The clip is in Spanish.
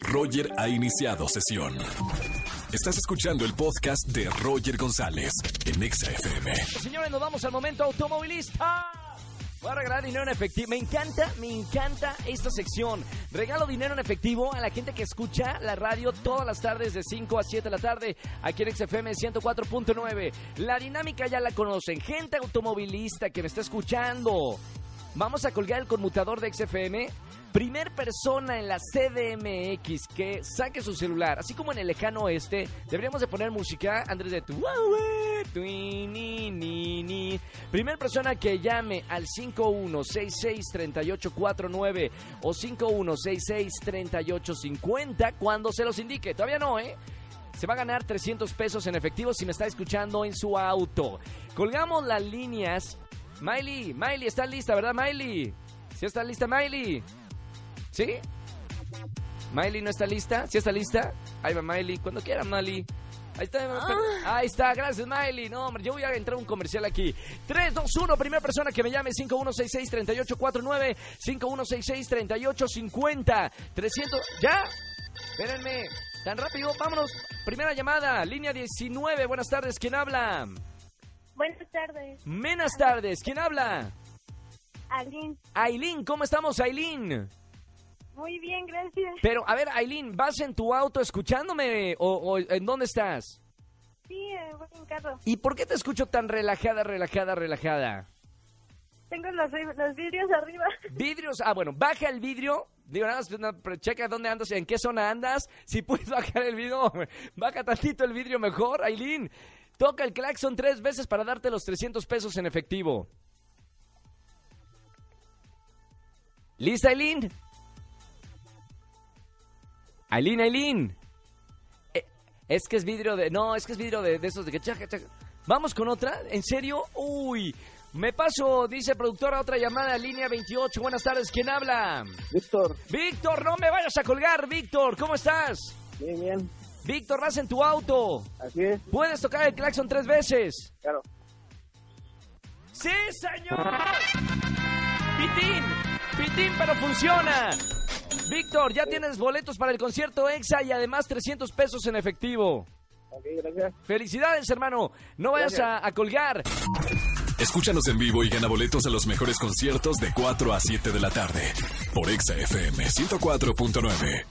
Roger ha iniciado sesión. Estás escuchando el podcast de Roger González en Exa FM. Señores, nos vamos al momento automovilista. Voy a regalar dinero en efectivo. Me encanta, me encanta esta sección. Regalo dinero en efectivo a la gente que escucha la radio todas las tardes de 5 a 7 de la tarde aquí en XFM 104.9. La dinámica ya la conocen. Gente automovilista que me está escuchando. Vamos a colgar el conmutador de XFM. Primer persona en la CDMX que saque su celular, así como en el lejano oeste, deberíamos de poner música, Andrés de tu Primer persona que llame al 51663849 o 51663850 cuando se los indique. Todavía no, ¿eh? Se va a ganar 300 pesos en efectivo si me está escuchando en su auto. Colgamos las líneas. Miley, Miley, está lista, ¿verdad, Miley? ¿Sí está lista, Miley? ¿Sí? ¿Miley no está lista? ¿Sí está lista? Ahí va Miley. Cuando quiera, Miley. Ahí está, Ah. ahí está, gracias Miley. No, hombre, yo voy a entrar un comercial aquí. 3, 2, 1, primera persona que me llame 5166-3849, 5166-3850, 300, ¿ya? Espérenme, tan rápido, vámonos. Primera llamada, línea 19, buenas tardes, ¿quién habla? Buenas tardes, Buenas tardes, ¿quién habla? Aline. Aileen, ¿cómo estamos, Aileen? Muy bien, gracias. Pero, a ver, Aileen, ¿vas en tu auto escuchándome o, o en dónde estás? Sí, eh, voy en carro. ¿Y por qué te escucho tan relajada, relajada, relajada? Tengo los, los vidrios arriba. Vidrios, ah, bueno, baja el vidrio. Digo, nada más, checa dónde andas, en qué zona andas. Si puedes bajar el vidrio, baja tantito el vidrio mejor, Aileen. Toca el claxon tres veces para darte los 300 pesos en efectivo. ¿Lista, Aileen? Aileen, Aileen. Eh, es que es vidrio de... No, es que es vidrio de, de esos de que... chaca, chaca. Vamos con otra. ¿En serio? Uy. Me paso, dice productora, otra llamada, línea 28. Buenas tardes, ¿quién habla? Víctor, Víctor, no me vayas a colgar, Víctor. ¿Cómo estás? bien, bien, Víctor, vas en tu auto. así es, Puedes tocar el claxon tres veces. claro. ¡Sí, señor! ¡Pitín! ¡Pitín, pero funciona! Víctor, ya tienes boletos para el concierto EXA y además 300 pesos en efectivo. Ok, gracias. Felicidades, hermano. No vayas a, a colgar. Escúchanos en vivo y gana boletos a los mejores conciertos de 4 a 7 de la tarde por Exa FM 104.9.